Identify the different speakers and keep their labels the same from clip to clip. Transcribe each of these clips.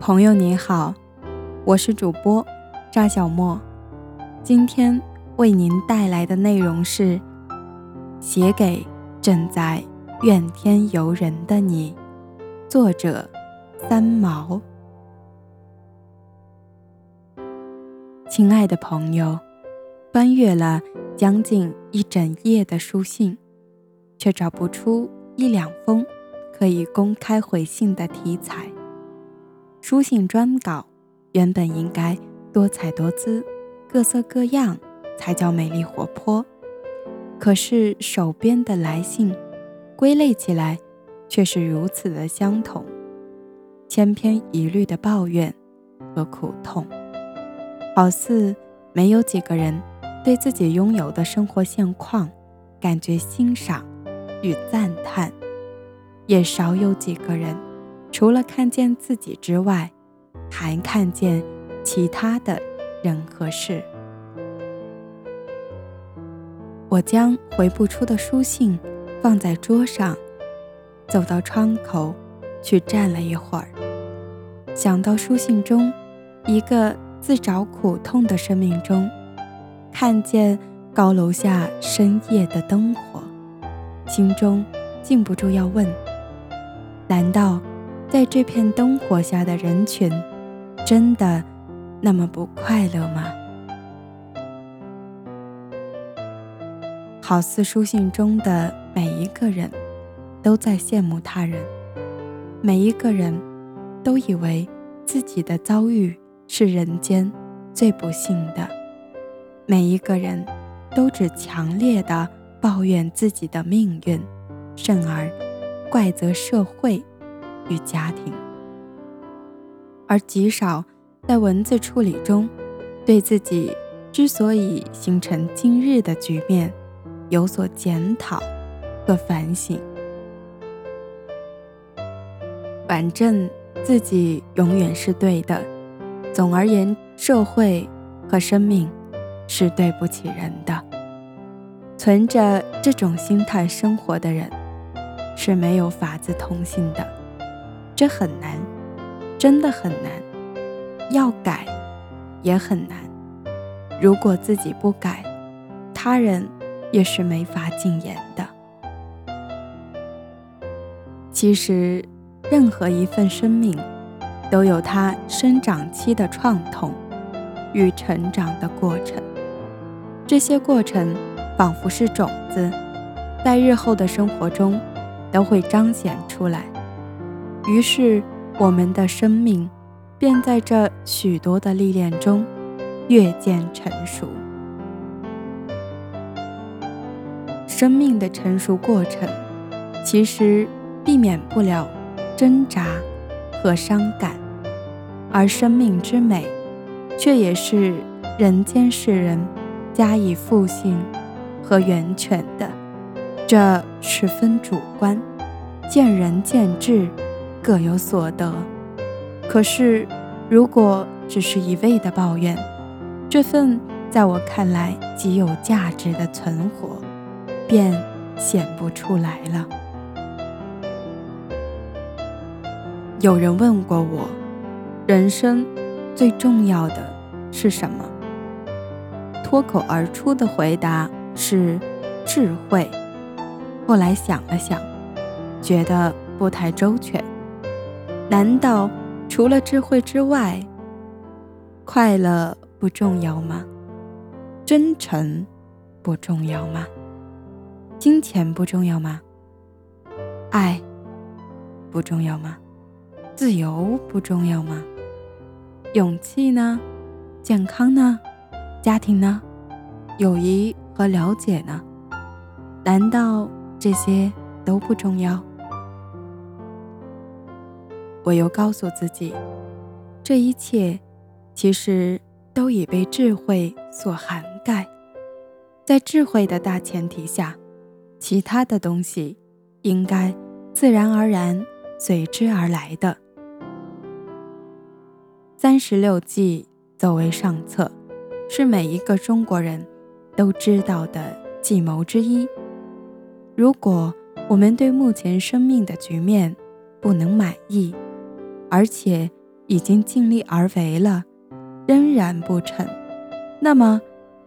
Speaker 1: 朋友你好，我是主播扎小莫，今天为您带来的内容是写给正在怨天尤人的你，作者三毛。亲爱的朋友，翻阅了将近一整页的书信，却找不出一两封可以公开回信的题材。书信专稿原本应该多彩多姿、各色各样，才叫美丽活泼。可是手边的来信，归类起来却是如此的相同，千篇一律的抱怨和苦痛，好似没有几个人对自己拥有的生活现况感觉欣赏与赞叹，也少有几个人。除了看见自己之外，还看见其他的人和事。我将回不出的书信放在桌上，走到窗口去站了一会儿，想到书信中一个自找苦痛的生命中，看见高楼下深夜的灯火，心中禁不住要问：难道？在这片灯火下的人群，真的那么不快乐吗？好似书信中的每一个人，都在羡慕他人；每一个人都以为自己的遭遇是人间最不幸的；每一个人都只强烈的抱怨自己的命运，甚而怪责社会。与家庭，而极少在文字处理中，对自己之所以形成今日的局面有所检讨和反省。反正自己永远是对的。总而言，社会和生命是对不起人的。存着这种心态生活的人，是没有法子同行的。这很难，真的很难。要改，也很难。如果自己不改，他人也是没法禁言的。其实，任何一份生命，都有它生长期的创痛与成长的过程。这些过程仿佛是种子，在日后的生活中都会彰显出来。于是，我们的生命便在这许多的历练中越渐成熟。生命的成熟过程，其实避免不了挣扎和伤感，而生命之美，却也是人间世人加以复兴和源泉的。这十分主观，见仁见智。各有所得，可是如果只是一味的抱怨，这份在我看来极有价值的存活，便显不出来了。有人问过我，人生最重要的是什么？脱口而出的回答是智慧。后来想了想，觉得不太周全。难道除了智慧之外，快乐不重要吗？真诚不重要吗？金钱不重要吗？爱不重要吗？自由不重要吗？勇气呢？健康呢？家庭呢？友谊和了解呢？难道这些都不重要？我又告诉自己，这一切其实都已被智慧所涵盖。在智慧的大前提下，其他的东西应该自然而然随之而来的。三十六计，走为上策，是每一个中国人都知道的计谋之一。如果我们对目前生命的局面不能满意，而且已经尽力而为了，仍然不成，那么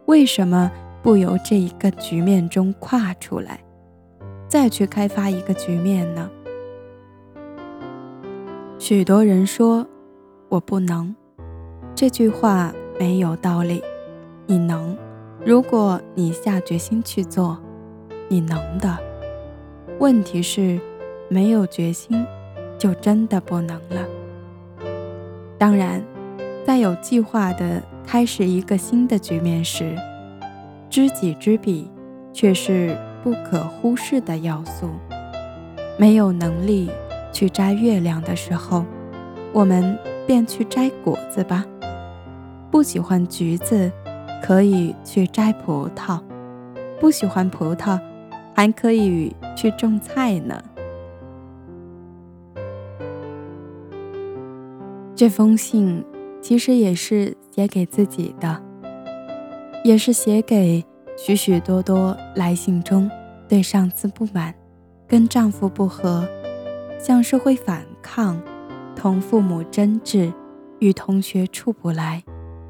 Speaker 1: 为什么不由这一个局面中跨出来，再去开发一个局面呢？许多人说我不能，这句话没有道理。你能，如果你下决心去做，你能的。问题是，没有决心，就真的不能了。当然，在有计划的开始一个新的局面时，知己知彼却是不可忽视的要素。没有能力去摘月亮的时候，我们便去摘果子吧。不喜欢橘子，可以去摘葡萄；不喜欢葡萄，还可以去种菜呢。这封信其实也是写给自己的，也是写给许许多多来信中对上司不满、跟丈夫不和、向社会反抗、同父母争执、与同学处不来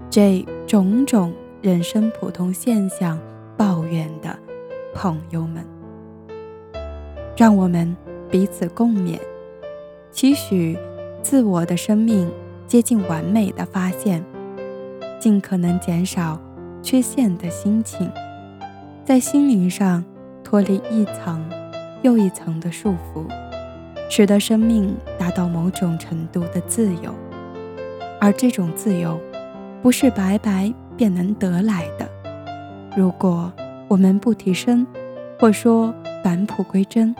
Speaker 1: 这种种人生普通现象抱怨的朋友们，让我们彼此共勉，期许。自我的生命接近完美的发现，尽可能减少缺陷的心情，在心灵上脱离一层又一层的束缚，使得生命达到某种程度的自由。而这种自由，不是白白便能得来的。如果我们不提升，或说返璞归真，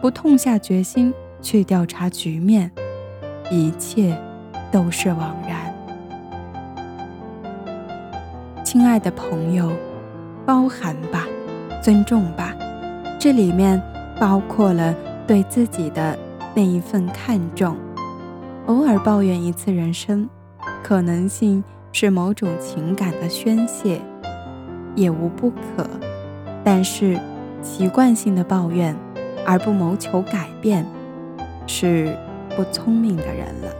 Speaker 1: 不痛下决心去调查局面。一切都是枉然。亲爱的朋友，包涵吧，尊重吧，这里面包括了对自己的那一份看重。偶尔抱怨一次人生，可能性是某种情感的宣泄，也无不可。但是习惯性的抱怨而不谋求改变，是。不聪明的人了。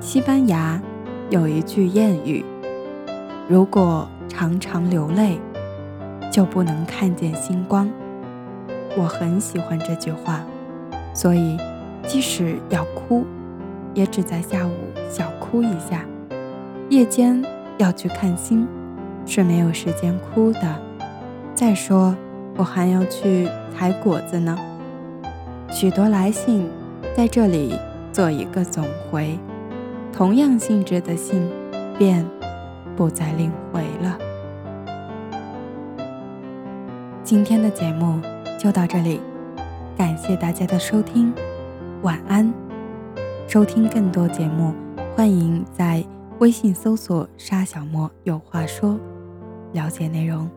Speaker 1: 西班牙有一句谚语：“如果常常流泪，就不能看见星光。”我很喜欢这句话，所以即使要哭，也只在下午小哭一下。夜间要去看星，是没有时间哭的。再说，我还要去采果子呢。许多来信。在这里做一个总回，同样性质的信便不再另回了。今天的节目就到这里，感谢大家的收听，晚安。收听更多节目，欢迎在微信搜索“沙小莫有话说”，了解内容。